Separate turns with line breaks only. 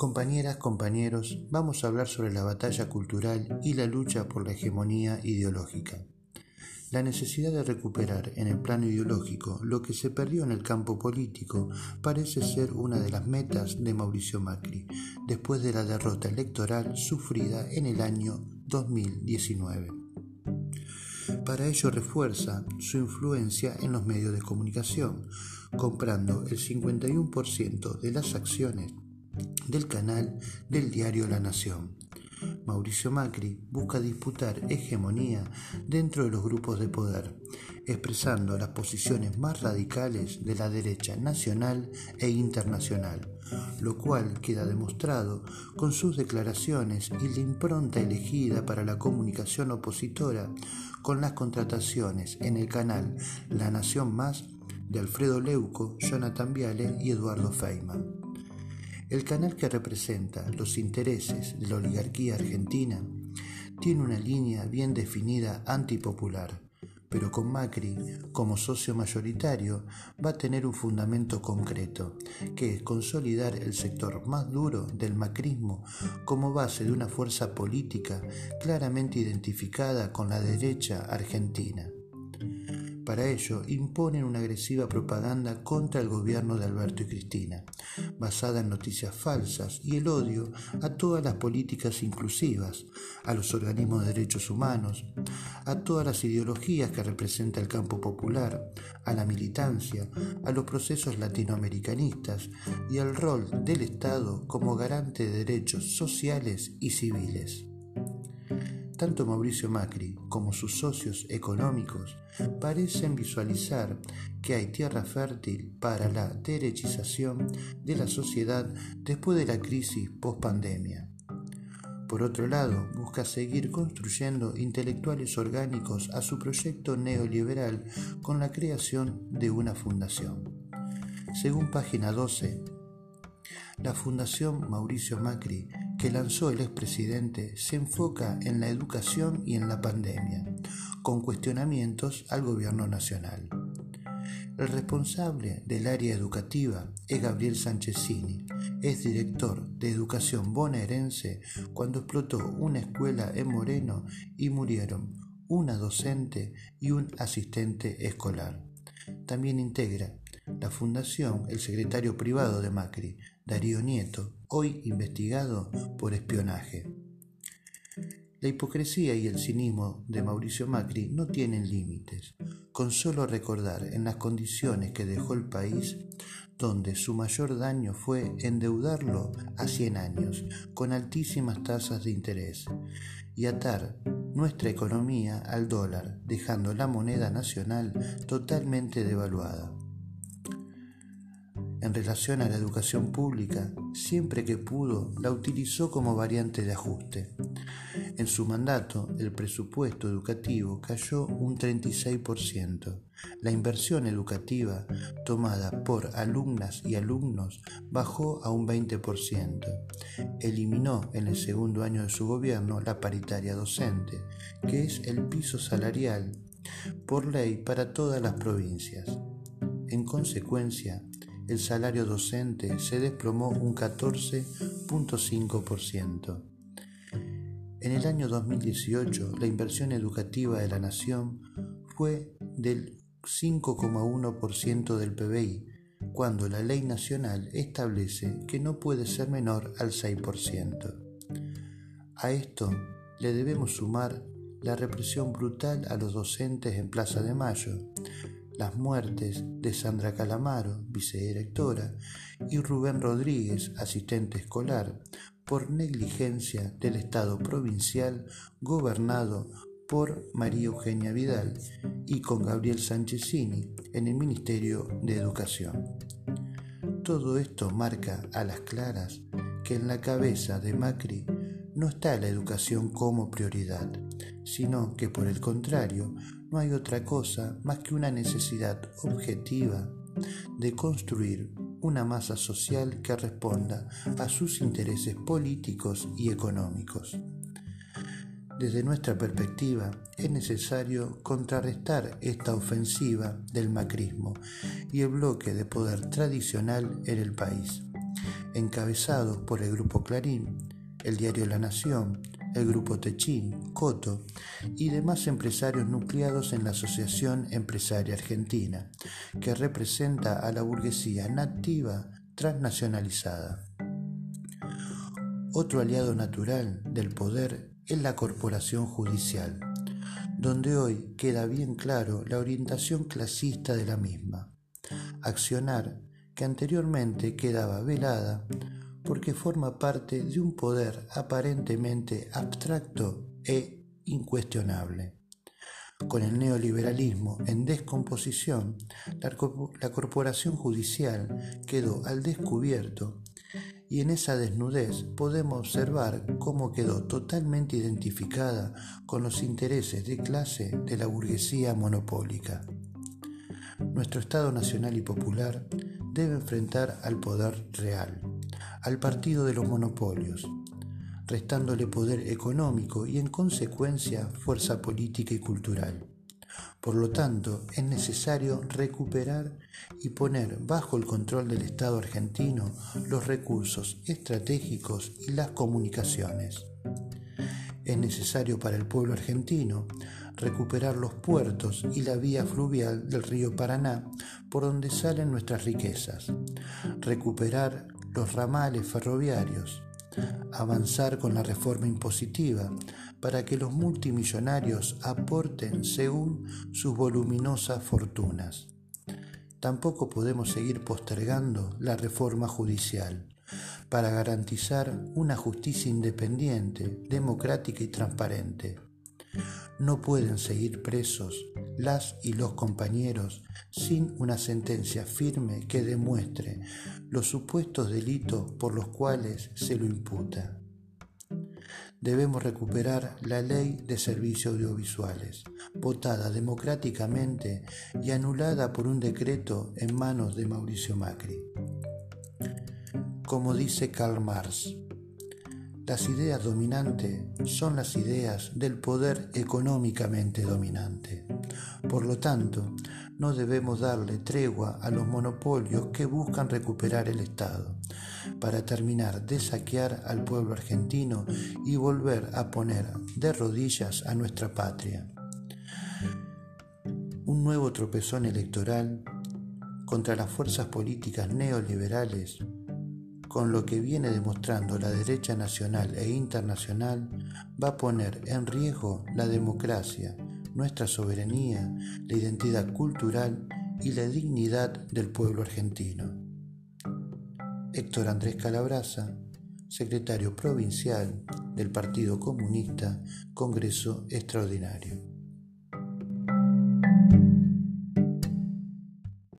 Compañeras, compañeros, vamos a hablar sobre la batalla cultural y la lucha por la hegemonía ideológica. La necesidad de recuperar en el plano ideológico lo que se perdió en el campo político parece ser una de las metas de Mauricio Macri, después de la derrota electoral sufrida en el año 2019. Para ello refuerza su influencia en los medios de comunicación, comprando el 51% de las acciones del canal del diario La Nación. Mauricio Macri busca disputar hegemonía dentro de los grupos de poder, expresando las posiciones más radicales de la derecha nacional e internacional, lo cual queda demostrado con sus declaraciones y la impronta elegida para la comunicación opositora con las contrataciones en el canal La Nación Más de Alfredo Leuco, Jonathan Viale y Eduardo Feynman. El canal que representa los intereses de la oligarquía argentina tiene una línea bien definida antipopular, pero con Macri como socio mayoritario va a tener un fundamento concreto, que es consolidar el sector más duro del macrismo como base de una fuerza política claramente identificada con la derecha argentina. Para ello, imponen una agresiva propaganda contra el gobierno de Alberto y Cristina, basada en noticias falsas y el odio a todas las políticas inclusivas, a los organismos de derechos humanos, a todas las ideologías que representa el campo popular, a la militancia, a los procesos latinoamericanistas y al rol del Estado como garante de derechos sociales y civiles. Tanto Mauricio Macri como sus socios económicos parecen visualizar que hay tierra fértil para la derechización de la sociedad después de la crisis post-pandemia. Por otro lado, busca seguir construyendo intelectuales orgánicos a su proyecto neoliberal con la creación de una fundación. Según página 12, la Fundación Mauricio Macri que lanzó el expresidente se enfoca en la educación y en la pandemia, con cuestionamientos al gobierno nacional. El responsable del área educativa es Gabriel Sanchezini, es director de educación bonaerense cuando explotó una escuela en Moreno y murieron una docente y un asistente escolar. También integra la fundación el secretario privado de Macri, Darío Nieto, hoy investigado por espionaje. La hipocresía y el cinismo de Mauricio Macri no tienen límites, con solo recordar en las condiciones que dejó el país, donde su mayor daño fue endeudarlo a 100 años, con altísimas tasas de interés, y atar nuestra economía al dólar, dejando la moneda nacional totalmente devaluada en relación a la educación pública, siempre que pudo, la utilizó como variante de ajuste. En su mandato, el presupuesto educativo cayó un 36%. La inversión educativa tomada por alumnas y alumnos bajó a un 20%. Eliminó en el segundo año de su gobierno la paritaria docente, que es el piso salarial por ley para todas las provincias. En consecuencia, el salario docente se desplomó un 14.5%. En el año 2018, la inversión educativa de la nación fue del 5,1% del PBI, cuando la ley nacional establece que no puede ser menor al 6%. A esto le debemos sumar la represión brutal a los docentes en Plaza de Mayo, las muertes de Sandra Calamaro, vicedirectora, y Rubén Rodríguez, asistente escolar, por negligencia del Estado provincial gobernado por María Eugenia Vidal y con Gabriel Sánchezini en el Ministerio de Educación. Todo esto marca a las claras que en la cabeza de Macri no está la educación como prioridad, sino que por el contrario no hay otra cosa más que una necesidad objetiva de construir una masa social que responda a sus intereses políticos y económicos. Desde nuestra perspectiva, es necesario contrarrestar esta ofensiva del macrismo y el bloque de poder tradicional en el país. encabezados por el Grupo Clarín, el diario La Nación, el Grupo Techín, Coto y demás empresarios nucleados en la Asociación Empresaria Argentina, que representa a la burguesía nativa transnacionalizada. Otro aliado natural del poder es la corporación judicial, donde hoy queda bien claro la orientación clasista de la misma. Accionar que anteriormente quedaba velada porque forma parte de un poder aparentemente abstracto e incuestionable. Con el neoliberalismo en descomposición, la, corporación judicial quedó al descubierto y en esa desnudez podemos observar cómo quedó totalmente identificada con los intereses de clase de la burguesía monopólica. Nuestro Estado nacional y popular debe enfrentar al poder real, al partido de los monopolios, restándole poder económico y en consecuencia fuerza política y cultural. Por lo tanto, es necesario recuperar y poner bajo el control del Estado argentino los recursos estratégicos y las comunicaciones. Es necesario para el pueblo argentino recuperar los puertos y la vía fluvial del río Paraná por donde salen nuestras riquezas, recuperar los ramales ferroviarios, avanzar con la reforma impositiva para que los multimillonarios aporten según sus voluminosas fortunas. Tampoco podemos seguir postergando la reforma judicial para garantizar una justicia independiente, democrática y transparente. No pueden seguir presos las y los compañeros sin una sentencia firme que demuestre los supuestos delitos por los cuales se lo imputa. Debemos recuperar la ley de servicios audiovisuales, votada democráticamente y anulada por un decreto en manos de Mauricio Macri. Como dice Karl Marx, las ideas dominantes son las ideas del poder económicamente dominante. Por lo tanto, no debemos darle tregua a los monopolios que buscan recuperar el Estado, para terminar de saquear al pueblo argentino y volver a poner de rodillas a nuestra patria. Un nuevo tropezón electoral contra las fuerzas políticas neoliberales con lo que viene demostrando la derecha nacional e internacional, va a poner en riesgo la democracia, nuestra soberanía, la identidad cultural y la dignidad del pueblo argentino. Héctor Andrés Calabraza, secretario provincial del Partido Comunista, Congreso Extraordinario.